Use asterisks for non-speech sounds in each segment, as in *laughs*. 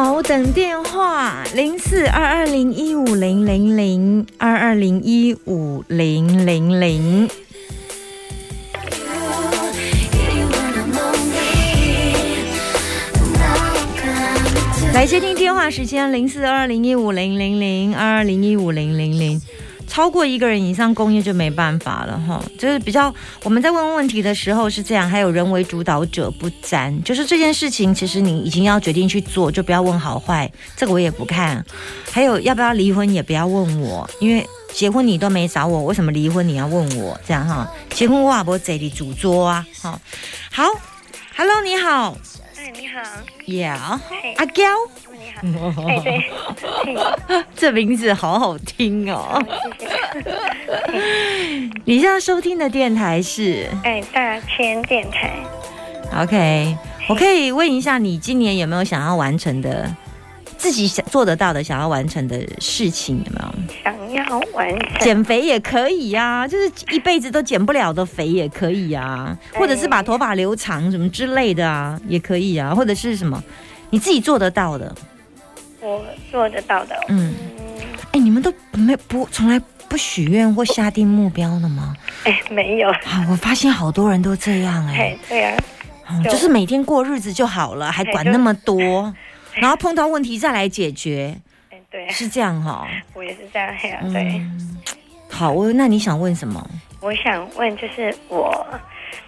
好，等电话零四二二零一五零零零二二零一五零零零。来接听电话时间零四二零一五零零零二二零一五零零零，超过一个人以上工业就没办法了哈。就是比较我们在问问题的时候是这样，还有人为主导者不沾，就是这件事情其实你已经要决定去做，就不要问好坏，这个我也不看。还有要不要离婚也不要问我，因为结婚你都没找我，为什么离婚你要问我？这样哈，结婚我也不这里主桌啊。哈，好，Hello，你好。哎，你好。Yeah，阿娇。你好。哎，对。这名字好好听哦！谢谢。你现在收听的电台是哎，大千电台。OK，我可以问一下，你今年有没有想要完成的，自己想做得到的、想要完成的事情？有没有？想要完成。减肥也可以呀、就是一辈子都减不了的肥也可以呀、或者是把头发留长什么之类的啊，也可以啊，或者是什么你自己做得到的，我做得到的。嗯。嗯，哎，你们都没不从来不许愿或下定目标的吗？哎，没有。啊，我发现好多人都这样哎、哎，对啊。嗯就就是每天过日子就好了，还管那么多，*laughs* 然后碰到问题再来解决，哎，对啊，是这样哈、我也是这样。对。嗯，好，我那你想问什么？我想问，就是我，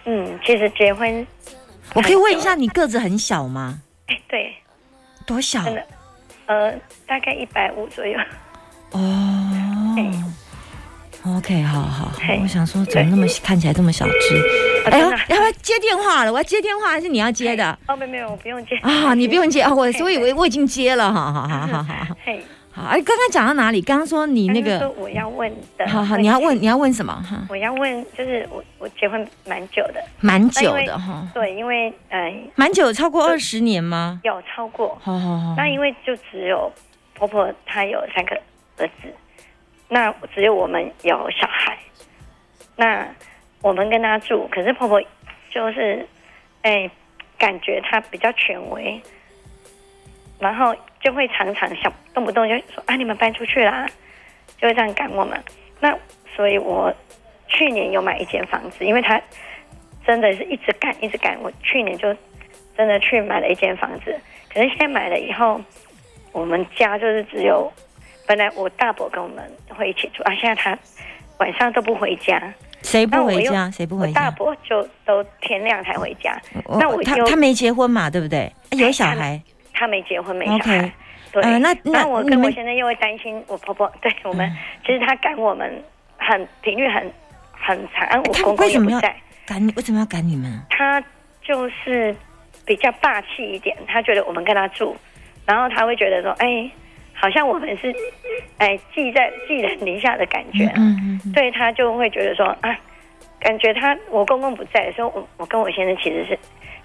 嗯，其实结婚，我可以问一下，你个子很小吗？哎，对，多小？真的，呃，大概一百五左右。哦。OK，好好我想说怎么那么看起来这么小只？哎呀，要不要接电话了？我要接电话还是你要接的？哦，没有没有，我不用接啊，你不用接啊，我嘿我以为我已经接了，好好好好好嘿，好。哎，刚刚讲到哪里？刚刚说你那个，我要问的，好好，你要问你要问什么？哈？我要问，就是我我结婚蛮久的，蛮久的哈，对，因为呃蛮久，超过二十年吗？有超过，好好好，那因为就只有婆婆她有三个儿子，那只有我们有小孩，那我们跟她住，可是婆婆就是哎感觉她比较权威，然后就会常常想动不动就说啊你们搬出去啦，就会这样赶我们。那所以我去年有买一间房子，因为他真的是一直赶一直赶，我去年就真的去买了一间房子。可是现在买了以后，我们家就是只有本来我大伯跟我们会一起住啊，现在他晚上都不回家，谁不回家？谁不回家？大伯就都天亮才回家。我那我又他他没结婚嘛，对不对？哎有小孩，他没结婚没小孩，对。呃那那那我跟我先生又会担心我婆婆，*laughs* 对我们、嗯其实他赶我们很频率很很长，啊我他公公也不在，赶你？为什么要赶你们？他就是比较霸气一点，他觉得我们跟他住，然后他会觉得说，哎，好像我们是哎寄在寄人篱下的感觉，嗯嗯嗯，所以他就会觉得说啊，感觉他我公公不在的时候，我我跟我先生其实是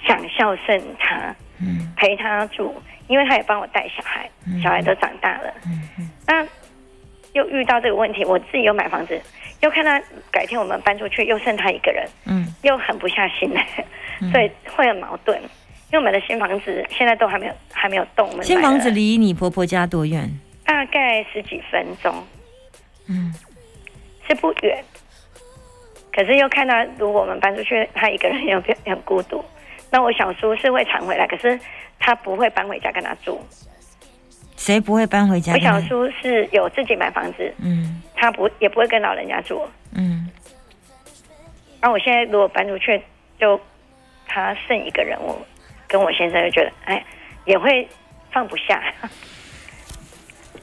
想孝顺他，嗯陪他住，因为他也帮我带小孩，小孩都长大了，嗯嗯那又遇到这个问题，我自己又买房子，又看他改天我们搬出去，又剩他一个人，嗯又狠不下心来，所以会很矛盾。因为我们的新房子现在都还没有还没有动，我们新房子离你婆婆家多远？大概十几分钟，嗯，是不远。可是又看到，如果我们搬出去，他一个人又变很孤独。那我小叔是会常回来，可是他不会搬回家跟他住。谁不会搬回家我？小叔是有自己买房子，嗯他不也不会跟老人家住。嗯，那我现在如果搬出去，就他剩一个人，我跟我先生就觉得，哎，也会放不下。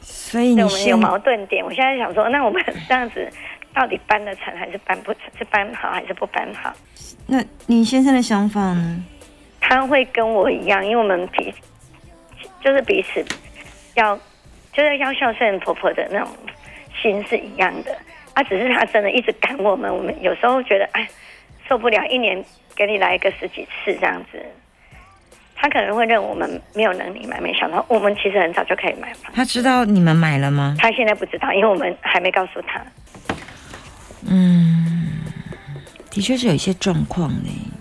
所以你我们有矛盾点。我现在想说，那我们这样子到底搬得成还是搬不成？是搬好还是不搬好？那你先生的想法呢？他会跟我一样，因为我们彼就是彼此要就是要孝顺婆婆的那种心是一样的。啊，只是他真的一直赶我们，我们有时候觉得哎受不了，一年给你来个十几次这样子。他可能会认为我们没有能力买，没想到我们其实很早就可以买房。他知道你们买了吗？他现在不知道，因为我们还没告诉他。嗯，的确是有一些状况呢。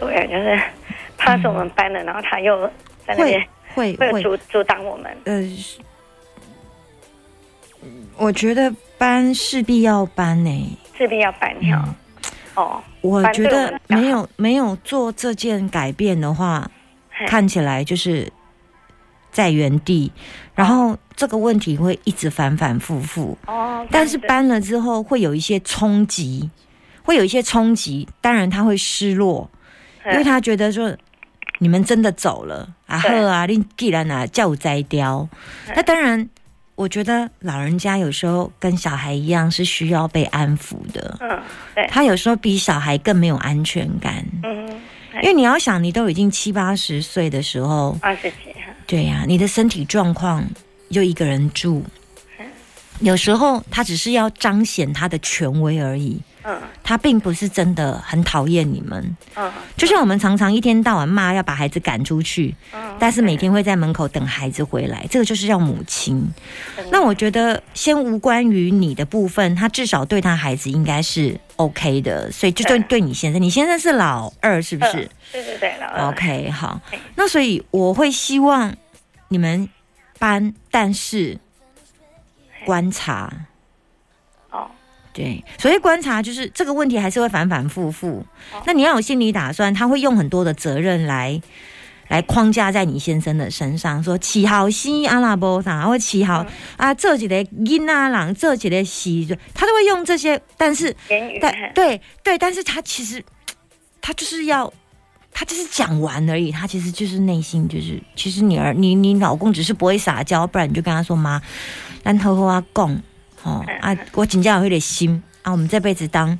对，就是怕是我们班的，然后他又在那边会会会会阻阻挡我们。呃，我觉得搬势必要搬呢。势必要搬掉。哦，我觉得没有没有做这件改变的话，看起来就是在原地，然后这个问题会一直反反复复。哦，但是搬了之后会有一些冲击，会有一些冲击，当然他会失落，因为他觉得说你们真的走了啊对。呵啊，你既然啊叫摘雕，那当然。我觉得老人家有时候跟小孩一样是需要被安抚的，嗯，对，他有时候比小孩更没有安全感，嗯，因为你要想，你都已经七八十岁的时候，二十几，对呀、你的身体状况又一个人住，有时候他只是要彰显他的权威而已，嗯他并不是真的很讨厌你们。嗯就像我们常常一天到晚骂要把孩子赶出去，嗯，但是每天会在门口等孩子回来，这个就是叫母亲。那我觉得，先无关于你的部分，他至少对他孩子应该是 OK 的，所以就对对对你先生，你先生是老二是不是嗯？对对对，老二？OK，好，那所以我会希望你们搬，但是观察，哦，对，所以观察就是这个问题还是会反反复复哦。那你要有心理打算，他会用很多的责任来来框架在你先生的身上，说起好西阿拉伯啥，或起好、啊这几个因啊郎，这几个西，他都会用这些，但是，但对对，但是他其实他就是要。他就是讲完而已，他其实就是内心就是，其实你儿你你老公只是不会撒娇，不然你就跟他说妈，咱好好啊讲，哦啊，我请教有点心啊，我们这辈子当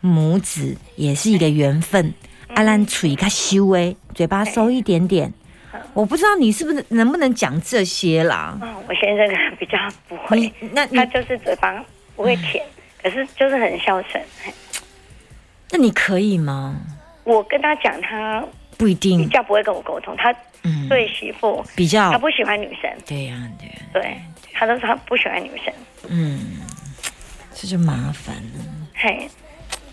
母子也是一个缘分，阿兰嘴较修诶，嘴巴收一点点。我不知道你是不是能不能讲这些啦？嗯，我先生比较不会你，那他就是嘴巴不会甜，可是就是很孝顺。那你可以吗？我跟他讲，他不一定，较不会跟我沟通，他嗯，对媳妇。比较。他不喜欢女生，对呀、对呀、对他都说他不喜欢女生，嗯，这就麻烦了。嘿，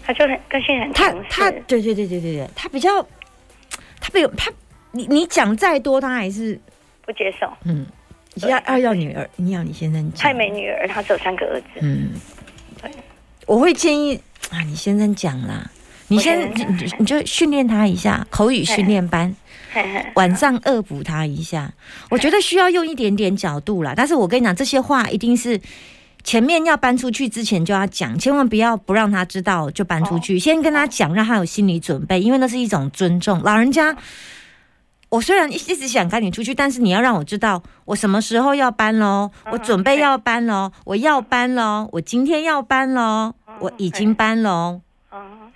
他就很个性很他强势，他对对对对对对，他比较，他比他你你讲再多，他还是不接受。嗯，对要要要女儿，你要你先生讲。太没女儿，他只有三个儿子，嗯。对，我会建议啊，你先生讲啦，你先你你你就训练他一下口语训练班，晚上恶补他一下。我觉得需要用一点点角度啦，但是我跟你讲，这些话一定是。前面要搬出去之前就要讲，千万不要不让他知道就搬出去，先跟他讲，让他有心理准备，因为那是一种尊重。老人家，我虽然一一直想赶你出去，但是你要让我知道我什么时候要搬喽，我准备要搬喽，我要搬喽，我今天要搬喽，我已经搬喽。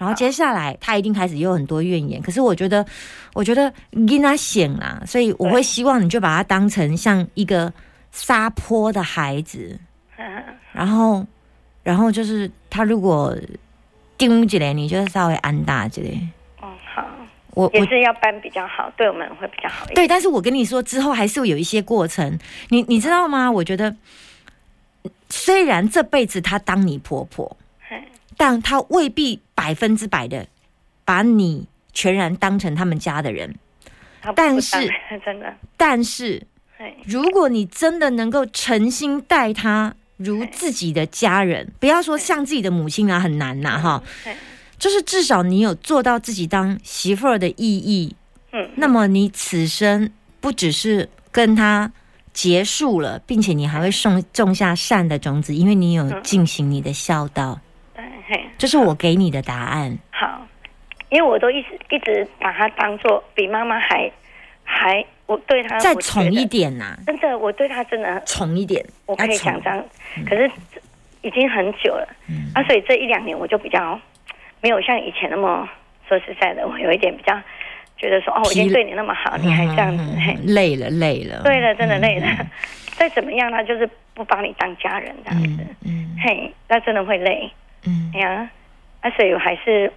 嗯，然后接下来他一定开始有很多怨言，可是我觉得，我觉得跟他显啦，所以我会希望你就把他当成像一个撒泼的孩子，嗯 *laughs* 然后，然后就是他如果丢起来，你就稍微安大之类。哦好，我我也是要搬比较好，对我们会比较好一点。对，但是我跟你说，之后还是会有一些过程，你你知道吗？我觉得，虽然这辈子她当你婆婆，嘿但他未必百分之百的把你全然当成他们家的人。但是 *laughs* 真的，但是，如果你真的能够诚心待他如自己的家人，不要说像自己的母亲啊，很难呐、哈。就是至少你有做到自己当媳妇儿的意义，嗯，那么你此生不只是跟他结束了，并且你还会种种下善的种子，因为你有进行你的孝道。这是我给你的答案。好，因为我都一直一直把他当做比妈妈还还，我对他再宠一得点呐、真的，我对他真的，宠一点，我可以要宠。讲这样，可是已经很久了，嗯。啊，所以这一两年我就比较没有像以前那么说实在的，我有一点比较觉得说哦，我已经对你那么好，你还这样子，嘿，累了累了，对了，真的累了。*laughs* 再怎么样，他就是不把你当家人这样子，嗯。嘿，那真的会累。嗯哎呀，啊，所以我还是，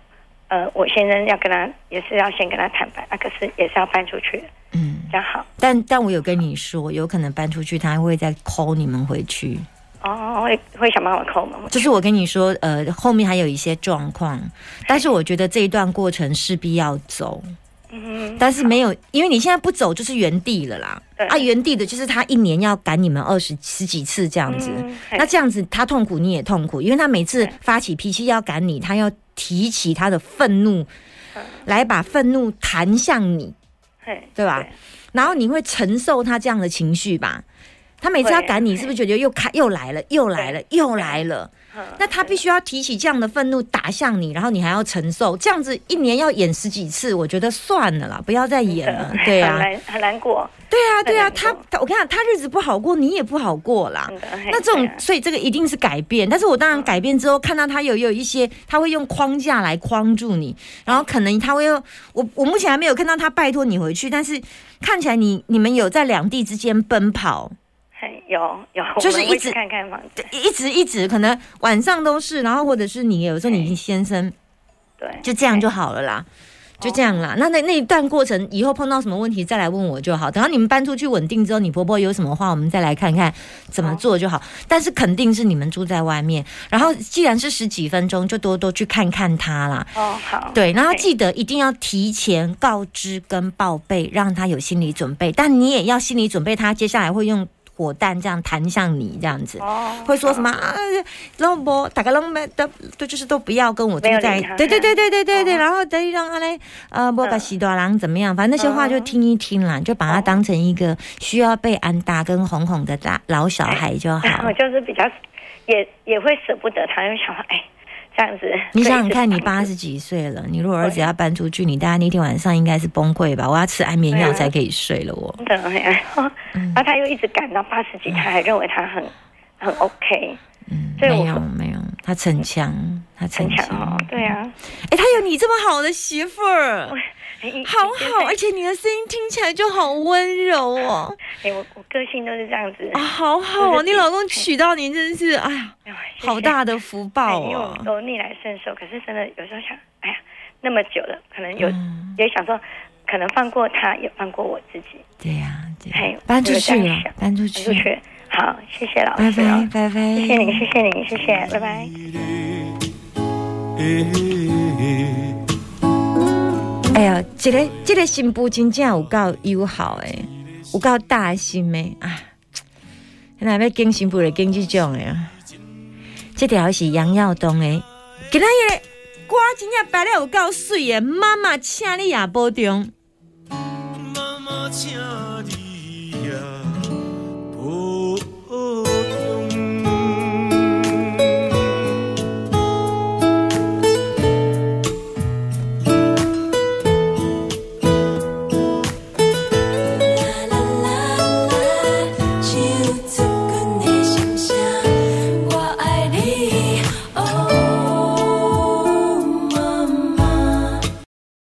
呃，我先生要跟他，也是要先跟他坦白，啊，可是也是要搬出去，嗯，这样好。但但我有跟你说，有可能搬出去，他会再 call 你们回去。哦，会会想办法扣吗？就是我跟你说，呃，后面还有一些状况，*laughs* 但是我觉得这一段过程势必要走，嗯，但是没有，因为你现在不走就是原地了啦。对啊，原地的就是他一年要赶你们二十十几次这样子，嗯那这样子他痛苦你也痛苦，因为他每次发起脾气要赶你，他要提起他的愤怒嗯来把愤怒弹向你，嘿对吧？然后你会承受他这样的情绪吧？他每次要赶你，是不是觉得又开又来了，又来了，又来了？嗯那他必须要提起这样的愤怒打向你，然后你还要承受，这样子一年要演十几次，我觉得算了啦，不要再演了。*laughs* 对啊，很难很难过，对啊，对啊，他他我跟你讲，他日子不好过，你也不好过啦。那这种所以这个一定是改变。但是我当然改变之后，看到他有有一些，他会用框架来框住你，然后可能他会用我我目前还没有看到他拜托你回去，但是看起来你你们有在两地之间奔跑，嘿有有，*laughs* 就是一直去看看房子，一直一直可能晚上都是，然后或者是你有时候你先生对，就这样就好了啦。就这样啦，那那那一段过程，以后碰到什么问题再来问我就好。等到你们搬出去稳定之后，你婆婆有什么话，我们再来看看怎么做就好。但是肯定是你们住在外面，然后既然是十几分钟，就多多去看看她啦。哦好，对，然后记得一定要提前告知跟报备，让她有心理准备。但你也要心理准备，她接下来会用火弹这样弹向你这样子。哦会说什么啊？老婆大家都没都都就是都不要跟我住在对对对对对对对，哦然后等于让他嘞呃，不把西多郎怎么样？反正那些话就听一听啦，就把他当成一个需要被安打跟哄哄的大老小孩就好我。*laughs* 就是比较也也会舍不得他，因为想说哎这样子，你想想看，你八十几岁了，你如果儿子要搬出去，你大家那天晚上应该是崩溃吧？我要吃安眠药才可以睡了，我。真的，哎然后他又一直赶到八十几，他还认为他很很 OK，嗯，没有没有，他逞强，他逞很强哦，对啊，哎，他有你这么好的媳妇儿。哎好好，而且你的声音听起来就好温柔哦，*laughs* 哎我我个性都是这样子。啊，，好好哦，你老公娶到你真是，哎呀，哎呦谢谢。好大的福报哎因为我哦。都逆来顺受，可是真的有时候想，哎呀，那么久了，可能有、嗯。也想说，可能放过他，也放过我自己，对呀，对搬出去了，搬出搬出去，好，谢谢老拜师哦。拜，拜拜，谢谢你，谢谢你，谢谢，拜拜。哎呀，这个这个新妇真正有够友好诶，有够大心诶啊！那要跟新妇来跟这种诶啊。这条是杨耀东诶，今仔日歌真正摆了有够水诶，妈妈请你也保重。妈妈，请。